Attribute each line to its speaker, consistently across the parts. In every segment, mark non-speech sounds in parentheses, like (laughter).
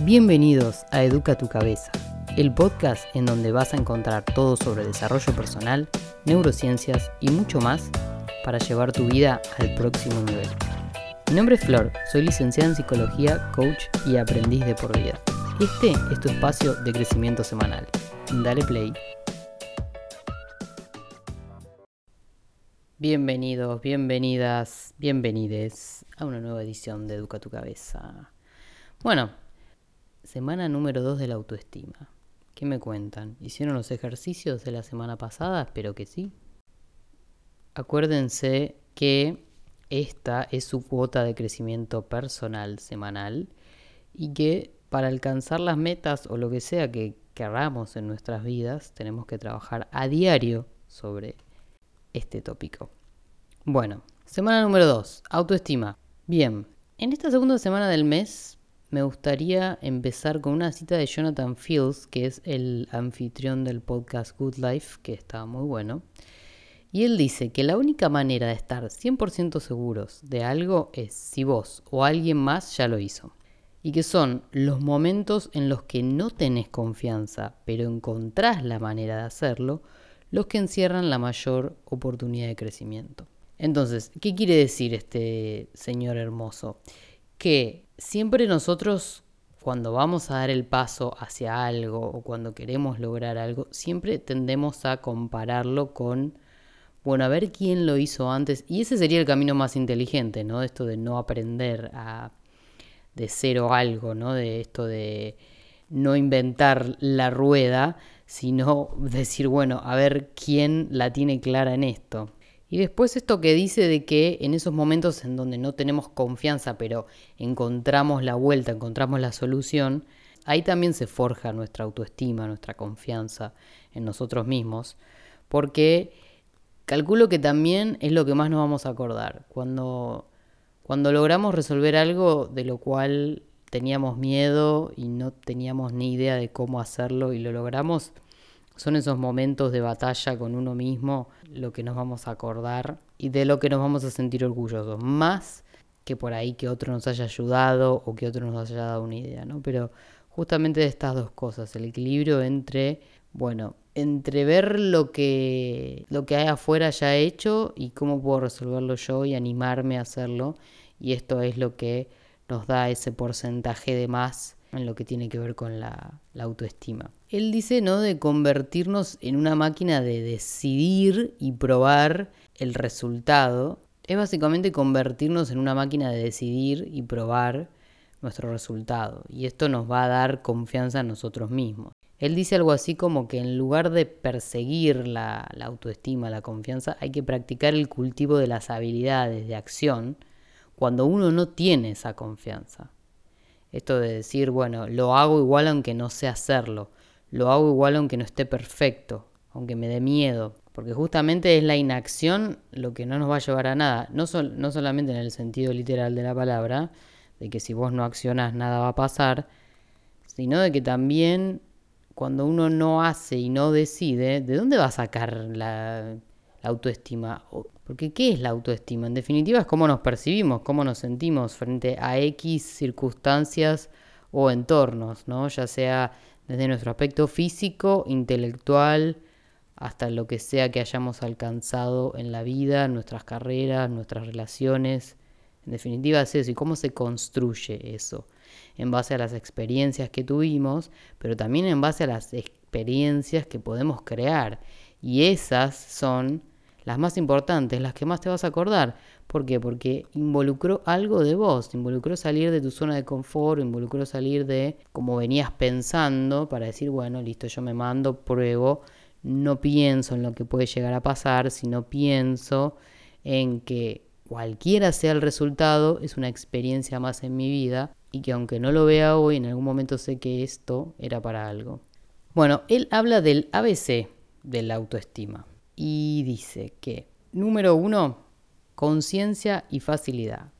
Speaker 1: Bienvenidos a Educa tu Cabeza, el podcast en donde vas a encontrar todo sobre desarrollo personal, neurociencias y mucho más para llevar tu vida al próximo nivel. Mi nombre es Flor, soy licenciada en psicología, coach y aprendiz de por vida. Este es tu espacio de crecimiento semanal. Dale play. Bienvenidos, bienvenidas, bienvenides a una nueva edición de Educa tu Cabeza. Bueno, semana número 2 de la autoestima. ¿Qué me cuentan? ¿Hicieron los ejercicios de la semana pasada? Espero que sí. Acuérdense que esta es su cuota de crecimiento personal semanal y que para alcanzar las metas o lo que sea que queramos en nuestras vidas, tenemos que trabajar a diario sobre este tópico. Bueno, semana número 2, autoestima. Bien, en esta segunda semana del mes me gustaría empezar con una cita de Jonathan Fields, que es el anfitrión del podcast Good Life, que está muy bueno. Y él dice que la única manera de estar 100% seguros de algo es si vos o alguien más ya lo hizo. Y que son los momentos en los que no tenés confianza, pero encontrás la manera de hacerlo, los que encierran la mayor oportunidad de crecimiento. Entonces, ¿qué quiere decir este señor hermoso? Que siempre nosotros cuando vamos a dar el paso hacia algo o cuando queremos lograr algo, siempre tendemos a compararlo con, bueno, a ver quién lo hizo antes. Y ese sería el camino más inteligente, ¿no? Esto de no aprender a, de cero algo, ¿no? De esto de no inventar la rueda, sino (laughs) decir, bueno, a ver quién la tiene clara en esto. Y después esto que dice de que en esos momentos en donde no tenemos confianza, pero encontramos la vuelta, encontramos la solución, ahí también se forja nuestra autoestima, nuestra confianza en nosotros mismos, porque calculo que también es lo que más nos vamos a acordar. Cuando, cuando logramos resolver algo de lo cual teníamos miedo y no teníamos ni idea de cómo hacerlo y lo logramos, son esos momentos de batalla con uno mismo lo que nos vamos a acordar y de lo que nos vamos a sentir orgullosos, más que por ahí que otro nos haya ayudado o que otro nos haya dado una idea, ¿no? Pero justamente de estas dos cosas, el equilibrio entre, bueno, entre ver lo que, lo que hay afuera ya hecho y cómo puedo resolverlo yo y animarme a hacerlo. Y esto es lo que nos da ese porcentaje de más en lo que tiene que ver con la, autoestima. Él dice, ¿no?, de convertirnos en una máquina de decidir y probar el resultado. Es básicamente convertirnos en una máquina de decidir y probar nuestro resultado. Y esto nos va a dar confianza en nosotros mismos. Él dice algo así como que en lugar de perseguir la, autoestima, la confianza, hay que practicar el cultivo de las habilidades de acción cuando uno no tiene esa confianza. Esto de decir, bueno, lo hago igual aunque no sé hacerlo, lo hago igual aunque no esté perfecto, aunque me dé miedo, porque justamente es la inacción lo que no nos va a llevar a nada, no, no solamente en el sentido literal de la palabra, de que si vos no accionas nada va a pasar, sino de que también cuando uno no hace y no decide, ¿de dónde va a sacar la autoestima? Porque ¿qué es la autoestima? En definitiva es cómo nos percibimos, cómo nos sentimos frente a X circunstancias o entornos, ¿no? Ya sea desde nuestro aspecto físico, intelectual, hasta lo que sea que hayamos alcanzado en la vida, nuestras carreras, nuestras relaciones. En definitiva es eso, y cómo se construye eso, en base a las experiencias que tuvimos, pero también en base a las experiencias que podemos crear. Y esas son las más importantes, las que más te vas a acordar. ¿Por qué? Porque involucró algo de vos, involucró salir de tu zona de confort, involucró salir de como venías pensando para decir, bueno, listo, yo me mando, pruebo, no pienso en lo que puede llegar a pasar, sino pienso en que cualquiera sea el resultado, es una experiencia más en mi vida y que aunque no lo vea hoy, en algún momento sé que esto era para algo. Bueno, él habla del ABC de la autoestima y dice que, número uno, conciencia y facilidad.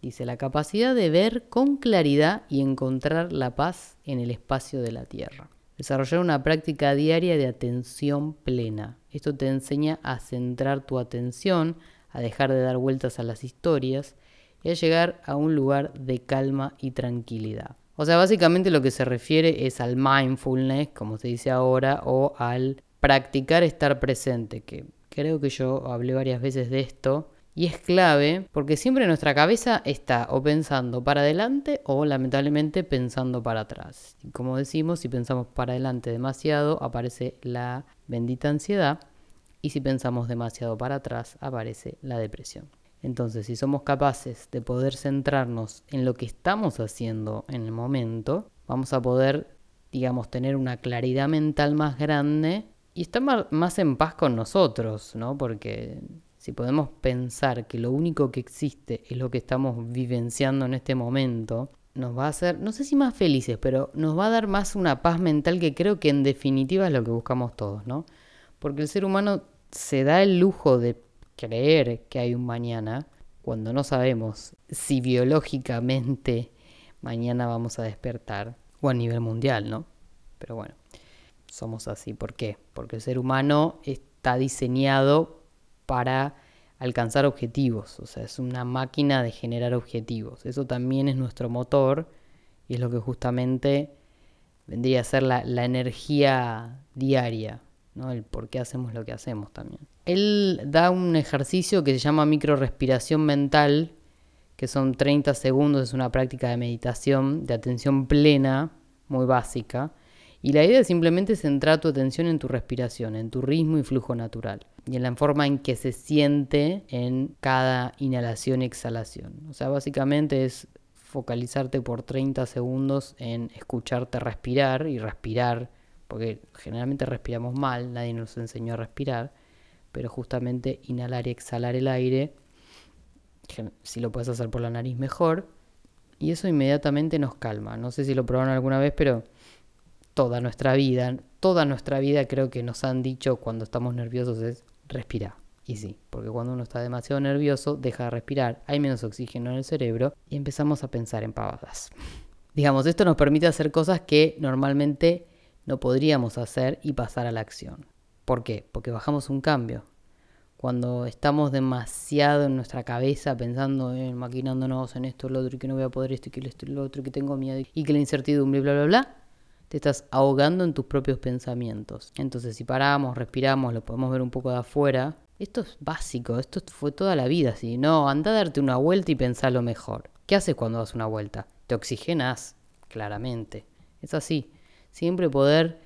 Speaker 1: Dice la capacidad de ver con claridad y encontrar la paz en el espacio de la tierra. Desarrollar una práctica diaria de atención plena. Esto te enseña a centrar tu atención, a dejar de dar vueltas a las historias y a llegar a un lugar de calma y tranquilidad. O sea, básicamente lo que se refiere es al mindfulness, como se dice ahora, o al practicar estar presente, que creo que yo hablé varias veces de esto. Y es clave porque siempre nuestra cabeza está o pensando para adelante o lamentablemente pensando para atrás. Y como decimos, si pensamos para adelante demasiado, aparece la bendita ansiedad. Y si pensamos demasiado para atrás, aparece la depresión. Entonces, si somos capaces de poder centrarnos en lo que estamos haciendo en el momento, vamos a poder, digamos, tener una claridad mental más grande y estar más en paz con nosotros, ¿no? Porque si podemos pensar que lo único que existe es lo que estamos vivenciando en este momento, nos va a hacer, no sé si más felices, pero nos va a dar más una paz mental que creo que en definitiva es lo que buscamos todos, ¿no? Porque el ser humano se da el lujo de creer que hay un mañana cuando no sabemos si biológicamente mañana vamos a despertar o a nivel mundial, ¿no? Pero bueno, somos así. ¿Por qué? Porque el ser humano está diseñado para alcanzar objetivos, o sea, es una máquina de generar objetivos. Eso también es nuestro motor y es lo que justamente vendría a ser la, la energía diaria, ¿no? El por qué hacemos lo que hacemos también. Él da un ejercicio que se llama microrespiración mental, que son 30 segundos, es una práctica de meditación, de atención plena, muy básica. Y la idea es simplemente centrar tu atención en tu respiración, en tu ritmo y flujo natural, y en la forma en que se siente en cada inhalación y exhalación. O sea, básicamente es focalizarte por 30 segundos en escucharte respirar y respirar, porque generalmente respiramos mal, nadie nos enseñó a respirar pero justamente inhalar y exhalar el aire, si lo puedes hacer por la nariz mejor, y eso inmediatamente nos calma. No sé si lo probaron alguna vez, pero toda nuestra vida, toda nuestra vida creo que nos han dicho cuando estamos nerviosos es respira. Y sí, porque cuando uno está demasiado nervioso, deja de respirar, hay menos oxígeno en el cerebro y empezamos a pensar en pavadas. Digamos, esto nos permite hacer cosas que normalmente no podríamos hacer y pasar a la acción. ¿Por qué? Porque bajamos un cambio. Cuando estamos demasiado en nuestra cabeza pensando en maquinándonos en esto, lo otro, y que no voy a poder esto, y que esto, lo otro, y que tengo miedo, y que la incertidumbre, bla, bla, bla, te estás ahogando en tus propios pensamientos. Entonces, si paramos, respiramos, lo podemos ver un poco de afuera, esto es básico, esto fue toda la vida así. No, anda a darte una vuelta y pensar lo mejor. ¿Qué haces cuando das una vuelta? Te oxigenas, claramente. Es así. Siempre poder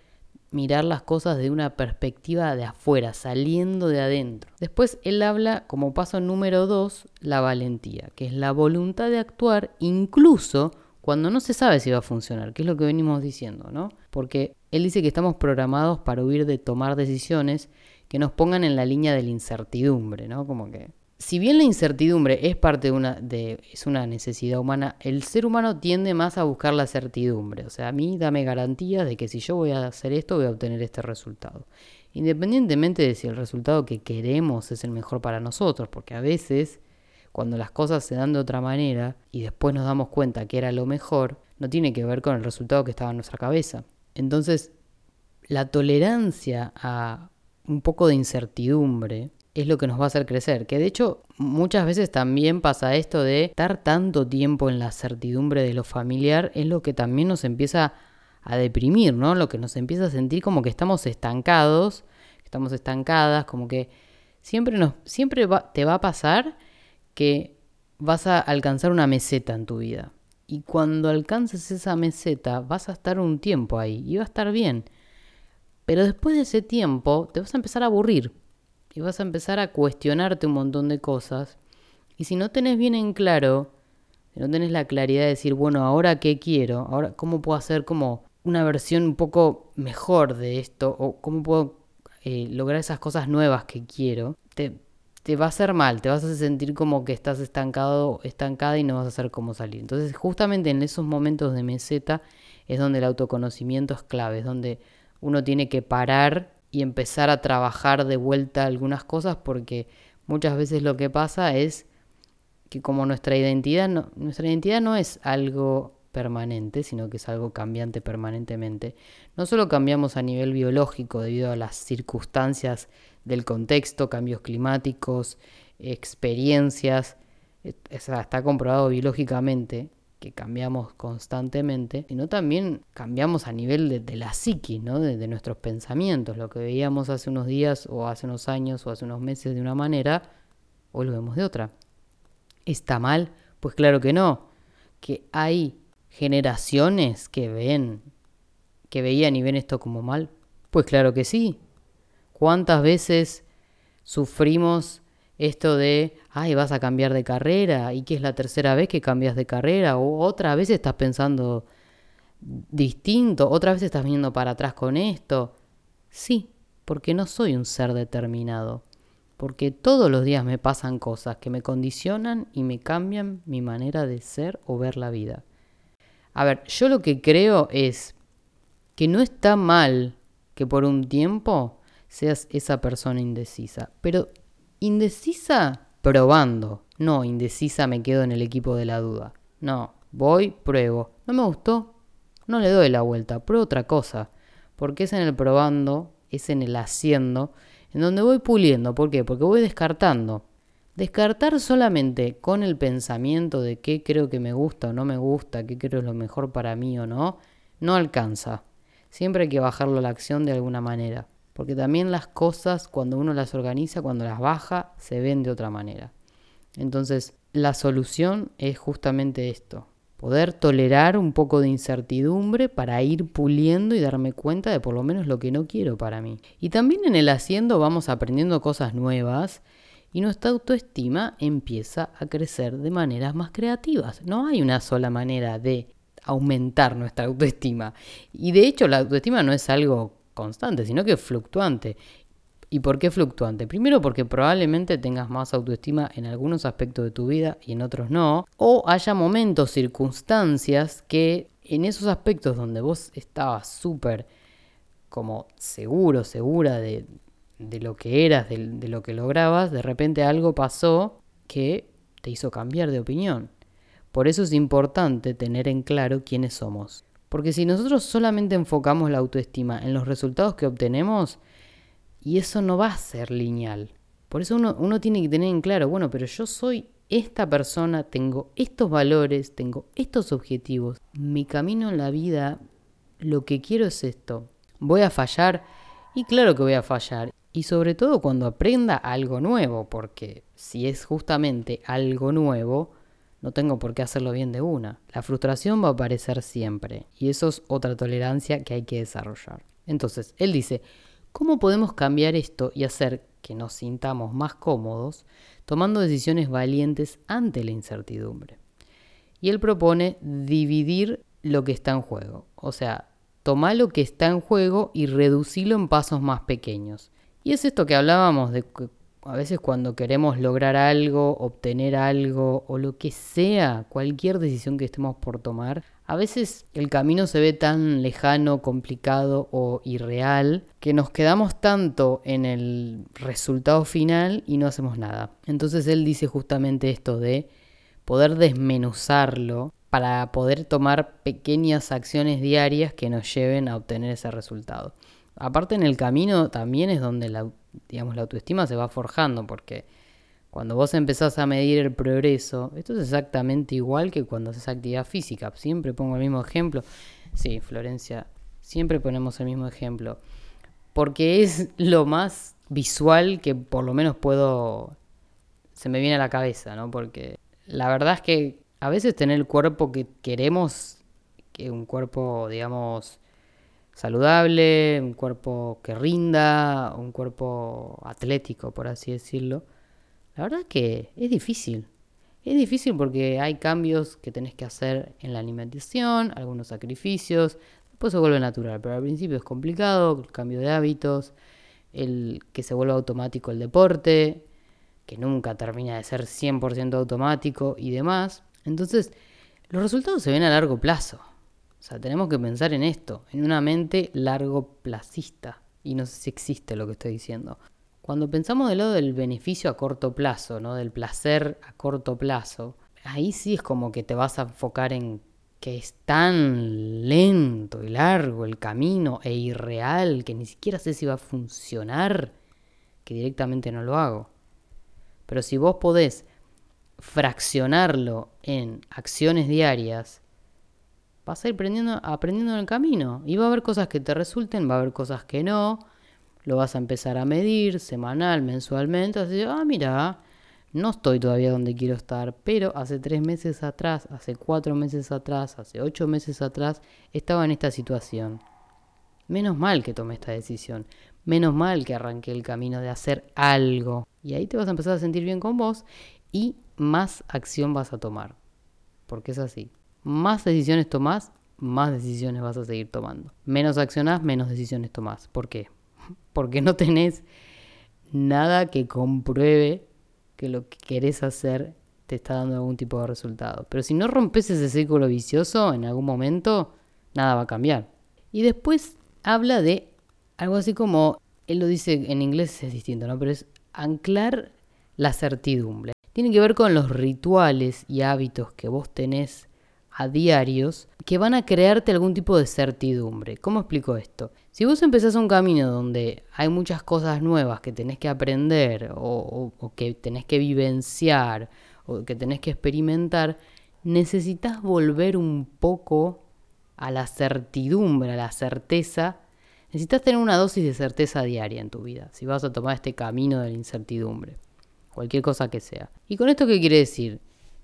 Speaker 1: mirar las cosas de una perspectiva de afuera, saliendo de adentro. Después él habla como paso número dos, la valentía, que es la voluntad de actuar incluso cuando no se sabe si va a funcionar, que es lo que venimos diciendo, ¿no? Porque él dice que estamos programados para huir de tomar decisiones que nos pongan en la línea de la incertidumbre, ¿no? Como que si bien la incertidumbre es parte de una, de, es una necesidad humana, el ser humano tiende más a buscar la certidumbre. O sea, a mí dame garantías de que si yo voy a hacer esto, voy a obtener este resultado. Independientemente de si el resultado que queremos es el mejor para nosotros, porque a veces, cuando las cosas se dan de otra manera y después nos damos cuenta que era lo mejor, no tiene que ver con el resultado que estaba en nuestra cabeza. Entonces, la tolerancia a un poco de incertidumbre es lo que nos va a hacer crecer. Que de hecho muchas veces también pasa esto de estar tanto tiempo en la certidumbre de lo familiar, es lo que también nos empieza a deprimir, ¿no? Lo que nos empieza a sentir como que estamos estancados, estamos estancadas, como que siempre, nos, siempre te va a pasar que vas a alcanzar una meseta en tu vida. Y cuando alcances esa meseta vas a estar un tiempo ahí y va a estar bien. Pero después de ese tiempo te vas a empezar a aburrir y vas a empezar a cuestionarte un montón de cosas. Y si no tenés bien en claro, si no tenés la claridad de decir, bueno, ahora qué quiero, ahora cómo puedo hacer como una versión un poco mejor de esto, o cómo puedo eh, lograr esas cosas nuevas que quiero, te, te va a hacer mal, te vas a sentir como que estás estancado, estancada y no vas a saber cómo salir. Entonces, justamente en esos momentos de meseta es donde el autoconocimiento es clave, es donde uno tiene que parar y empezar a trabajar de vuelta algunas cosas porque muchas veces lo que pasa es que como nuestra identidad no, nuestra identidad no es algo permanente, sino que es algo cambiante permanentemente. No solo cambiamos a nivel biológico debido a las circunstancias del contexto, cambios climáticos, experiencias, está comprobado biológicamente que cambiamos constantemente, sino también cambiamos a nivel de, la psiqui, ¿no? de, nuestros pensamientos. Lo que veíamos hace unos días o hace unos años o hace unos meses de una manera, hoy lo vemos de otra. ¿Está mal? Pues claro que no. Que hay generaciones que ven, que veían y ven esto como mal. Pues claro que sí. ¿Cuántas veces sufrimos esto de, ay, vas a cambiar de carrera y que es la tercera vez que cambias de carrera o otra vez estás pensando distinto, otra vez estás viniendo para atrás con esto? Sí, porque no soy un ser determinado, porque todos los días me pasan cosas que me condicionan y me cambian mi manera de ser o ver la vida. A ver, yo lo que creo es que no está mal que por un tiempo seas esa persona indecisa, pero Indecisa probando. No, indecisa me quedo en el equipo de la duda. No, voy, pruebo. No me gustó, no le doy la vuelta, pruebo otra cosa. Porque es en el probando, es en el haciendo, en donde voy puliendo. ¿Por qué? Porque voy descartando. Descartar solamente con el pensamiento de qué creo que me gusta o no me gusta, qué creo es lo mejor para mí o no, no alcanza. Siempre hay que bajarlo a la acción de alguna manera porque también las cosas cuando uno las organiza, cuando las baja, se ven de otra manera. Entonces, la solución es justamente esto, poder tolerar un poco de incertidumbre para ir puliendo y darme cuenta de por lo menos lo que no quiero para mí. Y también en el haciendo vamos aprendiendo cosas nuevas y nuestra autoestima empieza a crecer de maneras más creativas. No hay una sola manera de aumentar nuestra autoestima. Y de hecho la autoestima no es algo constante, sino que fluctuante. ¿Y por qué fluctuante? Primero porque probablemente tengas más autoestima en algunos aspectos de tu vida y en otros no. O haya momentos, circunstancias que en esos aspectos donde vos estabas súper como seguro, segura de, lo que eras, de, de lo que lograbas, de repente algo pasó que te hizo cambiar de opinión. Por eso es importante tener en claro quiénes somos. Porque si nosotros solamente enfocamos la autoestima en los resultados que obtenemos, y eso no va a ser lineal. Por eso uno, tiene que tener en claro, bueno, pero yo soy esta persona, tengo estos valores, tengo estos objetivos, mi camino en la vida, lo que quiero es esto. ¿Voy a fallar? Y claro que voy a fallar. Y sobre todo cuando aprenda algo nuevo, porque si es justamente algo nuevo, no tengo por qué hacerlo bien de una. La frustración va a aparecer siempre y eso es otra tolerancia que hay que desarrollar. Entonces, él dice, ¿cómo podemos cambiar esto y hacer que nos sintamos más cómodos tomando decisiones valientes ante la incertidumbre? Y él propone dividir lo que está en juego. O sea, tomar lo que está en juego y reducirlo en pasos más pequeños. Y es esto que hablábamos de a veces cuando queremos lograr algo, obtener algo o lo que sea, cualquier decisión que estemos por tomar, a veces el camino se ve tan lejano, complicado o irreal que nos quedamos tanto en el resultado final y no hacemos nada. Entonces él dice justamente esto de poder desmenuzarlo para poder tomar pequeñas acciones diarias que nos lleven a obtener ese resultado. Aparte en el camino también es donde la digamos, la autoestima se va forjando, porque cuando vos empezás a medir el progreso, esto es exactamente igual que cuando haces actividad física. Siempre pongo el mismo ejemplo. Sí, Florencia, siempre ponemos el mismo ejemplo. Porque es lo más visual que por lo menos puedo. se me viene a la cabeza, ¿no? Porque la verdad es que a veces tener el cuerpo que queremos, que un cuerpo, digamos, saludable, un cuerpo que rinda, un cuerpo atlético, por así decirlo. La verdad que es difícil. Es difícil porque hay cambios que tenés que hacer en la alimentación, algunos sacrificios, después se vuelve natural, pero al principio es complicado, el cambio de hábitos, el que se vuelva automático el deporte, que nunca termina de ser 100% automático y demás. Entonces, los resultados se ven a largo plazo. O sea, tenemos que pensar en esto, en una mente largo placista. Y no sé si existe lo que estoy diciendo. Cuando pensamos del lado del beneficio a corto plazo, ¿no? Del placer a corto plazo, ahí sí es como que te vas a enfocar en que es tan lento y largo el camino e irreal que ni siquiera sé si va a funcionar, que directamente no lo hago. Pero si vos podés fraccionarlo en acciones diarias, vas a ir aprendiendo, aprendiendo en el camino. Y va a haber cosas que te resulten, va a haber cosas que no. Lo vas a empezar a medir semanal, mensualmente. Así, ah, mira, no estoy todavía donde quiero estar, pero hace tres meses atrás, hace cuatro meses atrás, hace ocho meses atrás, estaba en esta situación. Menos mal que tomé esta decisión. Menos mal que arranqué el camino de hacer algo. Y ahí te vas a empezar a sentir bien con vos y más acción vas a tomar. Porque es así. Más decisiones tomás, más decisiones vas a seguir tomando. Menos accionás, menos decisiones tomás. ¿Por qué? (laughs) Porque no tenés nada que compruebe que lo que querés hacer te está dando algún tipo de resultado. Pero si no rompes ese círculo vicioso en algún momento, nada va a cambiar. Y después habla de algo así como, él lo dice en inglés es distinto, ¿no? Pero es anclar la certidumbre. Tiene que ver con los rituales y hábitos que vos tenés a diarios que van a crearte algún tipo de certidumbre. ¿Cómo explico esto? Si vos empezás un camino donde hay muchas cosas nuevas que tenés que aprender o, o que tenés que vivenciar o que tenés que experimentar, necesitas volver un poco a la certidumbre, a la certeza. Necesitas tener una dosis de certeza diaria en tu vida, si vas a tomar este camino de la incertidumbre, cualquier cosa que sea. ¿Y con esto qué quiere decir?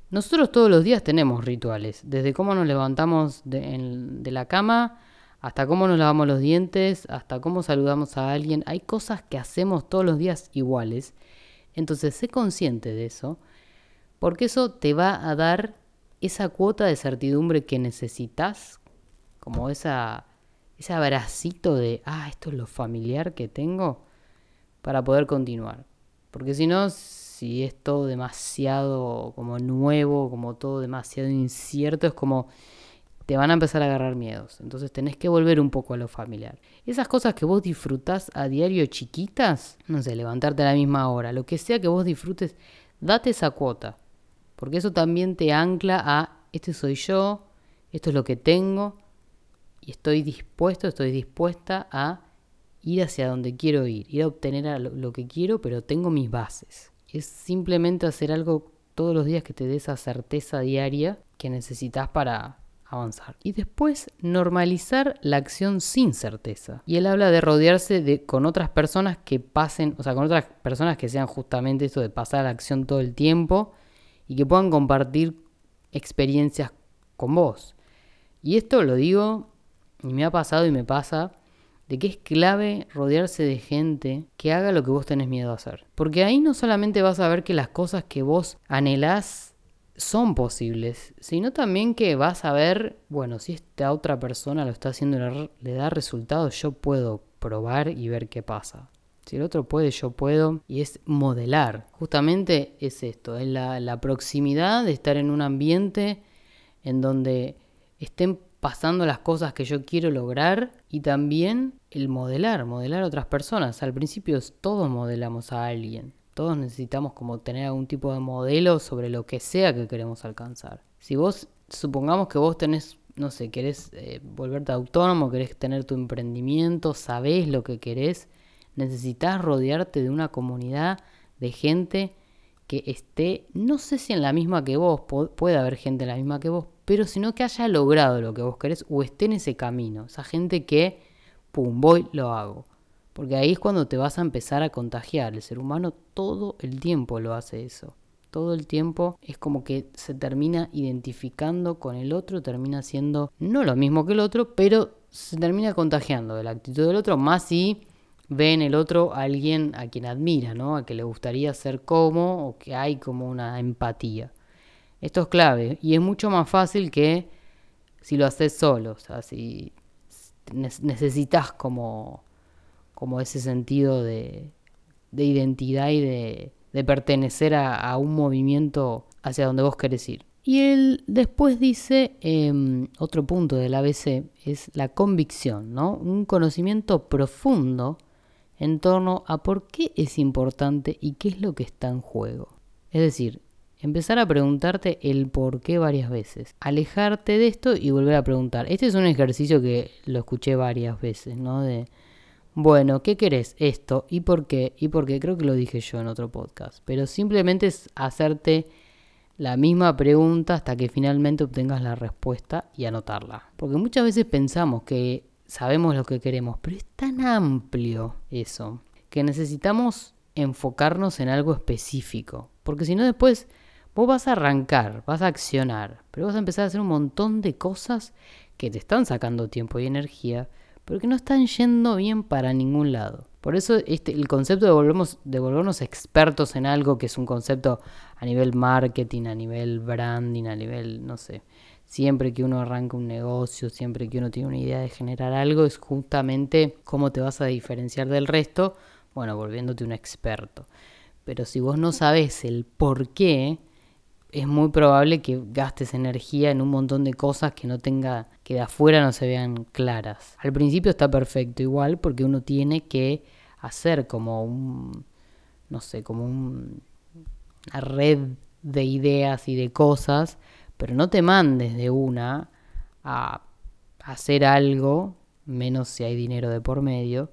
Speaker 1: Nosotros todos los días tenemos rituales, desde cómo nos levantamos de, la cama hasta cómo nos lavamos los dientes, hasta cómo saludamos a alguien. Hay cosas que hacemos todos los días iguales. Entonces, sé consciente de eso, porque eso te va a dar esa cuota de certidumbre que necesitas, como esa, ese abracito de, ah, esto es lo familiar que tengo, para poder continuar. Porque si no, si es todo demasiado como nuevo, como todo demasiado incierto, es como te van a empezar a agarrar miedos. Entonces tenés que volver un poco a lo familiar. Esas cosas que vos disfrutás a diario chiquitas, no sé, levantarte a la misma hora, lo que sea que vos disfrutes, date esa cuota. Porque eso también te ancla a, este soy yo, esto es lo que tengo, y estoy dispuesto, estoy dispuesta a ir hacia donde quiero ir, ir a obtener lo que quiero, pero tengo mis bases es simplemente hacer algo todos los días que te dé esa certeza diaria que necesitas para avanzar. Y después normalizar la acción sin certeza. Y él habla de rodearse de, con otras personas que pasen, o sea, con otras personas que sean justamente esto de pasar a la acción todo el tiempo y que puedan compartir experiencias con vos. Y esto lo digo, y me ha pasado y me pasa, de que es clave rodearse de gente que haga lo que vos tenés miedo a hacer. Porque ahí no solamente vas a ver que las cosas que vos anhelás son posibles, sino también que vas a ver, bueno, si esta otra persona lo está haciendo le da resultados, yo puedo probar y ver qué pasa. Si el otro puede, yo puedo. Y es modelar. Justamente es esto, es la, la proximidad de estar en un ambiente en donde estén pasando las cosas que yo quiero lograr y también el modelar, modelar a otras personas. Al principio todos modelamos a alguien, todos necesitamos como tener algún tipo de modelo sobre lo que sea que queremos alcanzar. Si vos, supongamos que vos tenés, no sé, querés eh, volverte autónomo, querés tener tu emprendimiento, sabés lo que querés, necesitas rodearte de una comunidad de gente que esté, no sé si en la misma que vos, puede haber gente en la misma que vos, pero sino que haya logrado lo que vos querés o esté en ese camino. Esa gente que, pum, voy, lo hago. Porque ahí es cuando te vas a empezar a contagiar. El ser humano todo el tiempo lo hace eso. Todo el tiempo es como que se termina identificando con el otro, termina siendo no lo mismo que el otro, pero se termina contagiando de la actitud del otro, más si ve en el otro a alguien a quien admira, ¿no? A que le gustaría ser como o que hay como una empatía. Esto es clave y es mucho más fácil que si lo haces solo, o sea, si necesitas como, como ese sentido de, identidad y de, pertenecer a, un movimiento hacia donde vos querés ir. Y él después dice, em, otro punto del ABC es la convicción, ¿no? Un conocimiento profundo en torno a por qué es importante y qué es lo que está en juego. Es decir, Empezar a preguntarte el por qué varias veces. Alejarte de esto y volver a preguntar. Este es un ejercicio que lo escuché varias veces, ¿no? De, bueno, ¿qué querés? Esto. ¿Y por qué? ¿Y por qué? Creo que lo dije yo en otro podcast. Pero simplemente es hacerte la misma pregunta hasta que finalmente obtengas la respuesta y anotarla. Porque muchas veces pensamos que sabemos lo que queremos, pero es tan amplio eso que necesitamos enfocarnos en algo específico. Porque si no después vos vas a arrancar, vas a accionar, pero vas a empezar a hacer un montón de cosas que te están sacando tiempo y energía, pero que no están yendo bien para ningún lado. Por eso este, el concepto de, volvernos, de volvernos expertos en algo, que es un concepto a nivel marketing, a nivel branding, a nivel, no sé, siempre que uno arranca un negocio, siempre que uno tiene una idea de generar algo, es justamente cómo te vas a diferenciar del resto, bueno, volviéndote un experto. Pero si vos no sabes el por qué, es muy probable que gastes energía en un montón de cosas que no tenga, que de afuera no se vean claras. Al principio está perfecto igual porque uno tiene que hacer como un, no sé, como un, una red de ideas y de cosas, pero no te mandes de una a hacer algo, menos si hay dinero de por medio,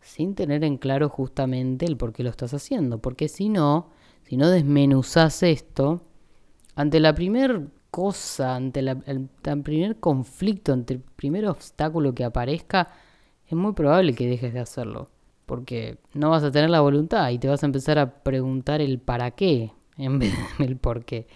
Speaker 1: sin tener en claro justamente el por qué lo estás haciendo. Porque si no, si no desmenuzas esto, ante la primer cosa, ante el, primer conflicto, ante el primer obstáculo que aparezca, es muy probable que dejes de hacerlo. Porque no vas a tener la voluntad y te vas a empezar a preguntar el para qué en vez del (laughs) por qué.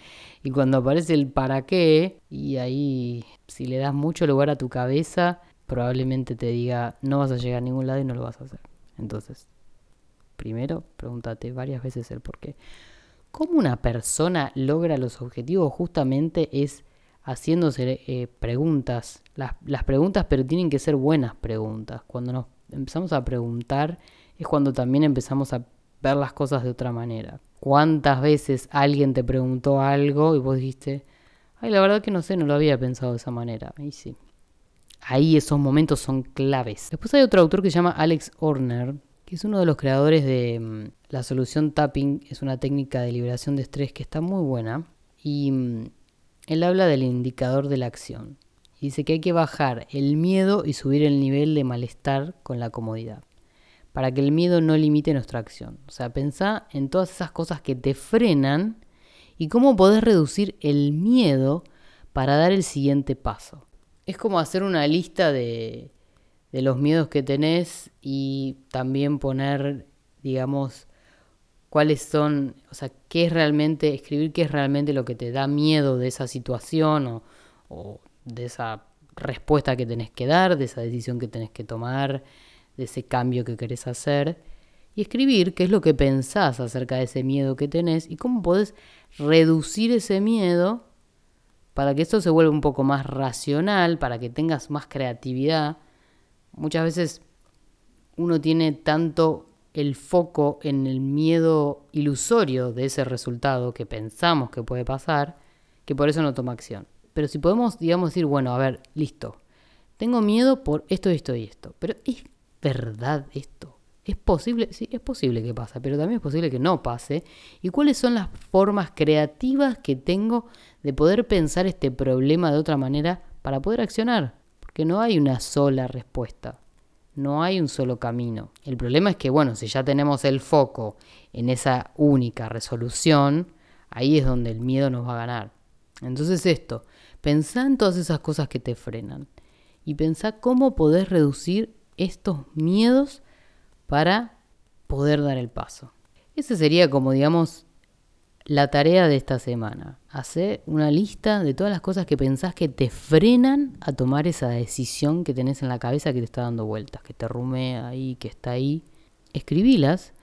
Speaker 1: Y cuando aparece el para qué, y ahí si le das mucho lugar a tu cabeza, probablemente te diga no vas a llegar a ningún lado y no lo vas a hacer. Entonces, primero, pregúntate varias veces el por qué. ¿Cómo una persona logra los objetivos? Justamente es haciéndose eh, preguntas. Las, las preguntas, pero tienen que ser buenas preguntas. Cuando nos empezamos a preguntar es cuando también empezamos a ver las cosas de otra manera. ¿Cuántas veces alguien te preguntó algo y vos dijiste, ay, la verdad que no sé, no lo había pensado de esa manera? Y sí. Ahí esos momentos son claves. Después hay otro autor que se llama Alex Horner, que es uno de los creadores de mm, la solución tapping. Es una técnica de liberación de estrés que está muy buena. Y mm, él habla del indicador de la acción. Y dice que hay que bajar el miedo y subir el nivel de malestar con la comodidad. Para que el miedo no limite nuestra acción. O sea, pensá en todas esas cosas que te frenan y cómo podés reducir el miedo para dar el siguiente paso. Es como hacer una lista de, de los miedos que tenés y también poner, digamos, cuáles son, o sea, qué es realmente, escribir qué es realmente lo que te da miedo de esa situación o, de esa respuesta que tenés que dar, de esa decisión que tenés que tomar, de ese cambio que querés hacer. Y escribir qué es lo que pensás acerca de ese miedo que tenés y cómo podés reducir ese miedo para que esto se vuelva un poco más racional, para que tengas más creatividad muchas veces uno tiene tanto el foco en el miedo ilusorio de ese resultado que pensamos que puede pasar, que por eso no toma acción. Pero si podemos, digamos, decir, bueno, a ver, listo, tengo miedo por esto, esto y esto, pero ¿es verdad esto? ¿Es posible? Sí, es posible que pase, pero también es posible que no pase. ¿Y cuáles son las formas creativas que tengo de poder pensar este problema de otra manera para poder accionar? Que no hay una sola respuesta, no hay un solo camino. El problema es que, bueno, si ya tenemos el foco en esa única resolución, ahí es donde el miedo nos va a ganar. Entonces esto, pensá en todas esas cosas que te frenan y pensá cómo podés reducir estos miedos para poder dar el paso. Ese sería como, digamos, la tarea de esta semana. Hacer una lista de todas las cosas que pensás que te frenan a tomar esa decisión que tenés en la cabeza que te está dando vueltas, que te rumea ahí, que está ahí. Escribílas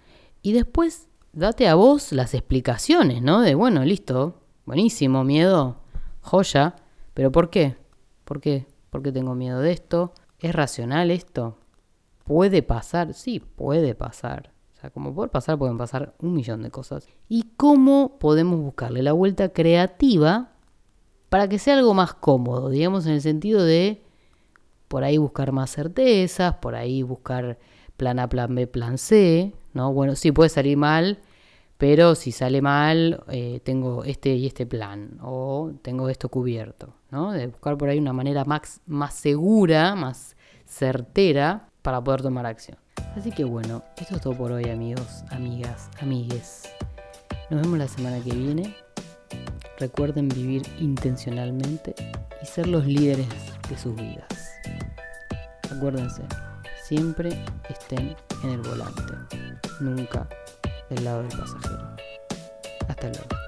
Speaker 1: y después date a vos las explicaciones, ¿no? De, bueno, listo, buenísimo, miedo, joya, pero ¿por qué? ¿Por qué? ¿Por qué tengo miedo de esto? ¿Es racional esto? ¿Puede pasar? Sí, puede pasar como por pasar, pueden pasar un millón de cosas. ¿Y cómo podemos buscarle la vuelta creativa para que sea algo más cómodo? Digamos en el sentido de por ahí buscar más certezas, por ahí buscar plan A, plan B, plan C, ¿no? Bueno, sí puede salir mal, pero si sale mal, eh, tengo este y este plan, o tengo esto cubierto, ¿no? De buscar por ahí una manera más, más segura, más certera para poder tomar acción. Así que bueno, esto es todo por hoy amigos, amigas, amigues. Nos vemos la semana que viene. recuerden vivir intencionalmente y ser los líderes de sus vidas. Acuérdense, siempre estén en el volante, nunca del lado del pasajero. Hasta luego.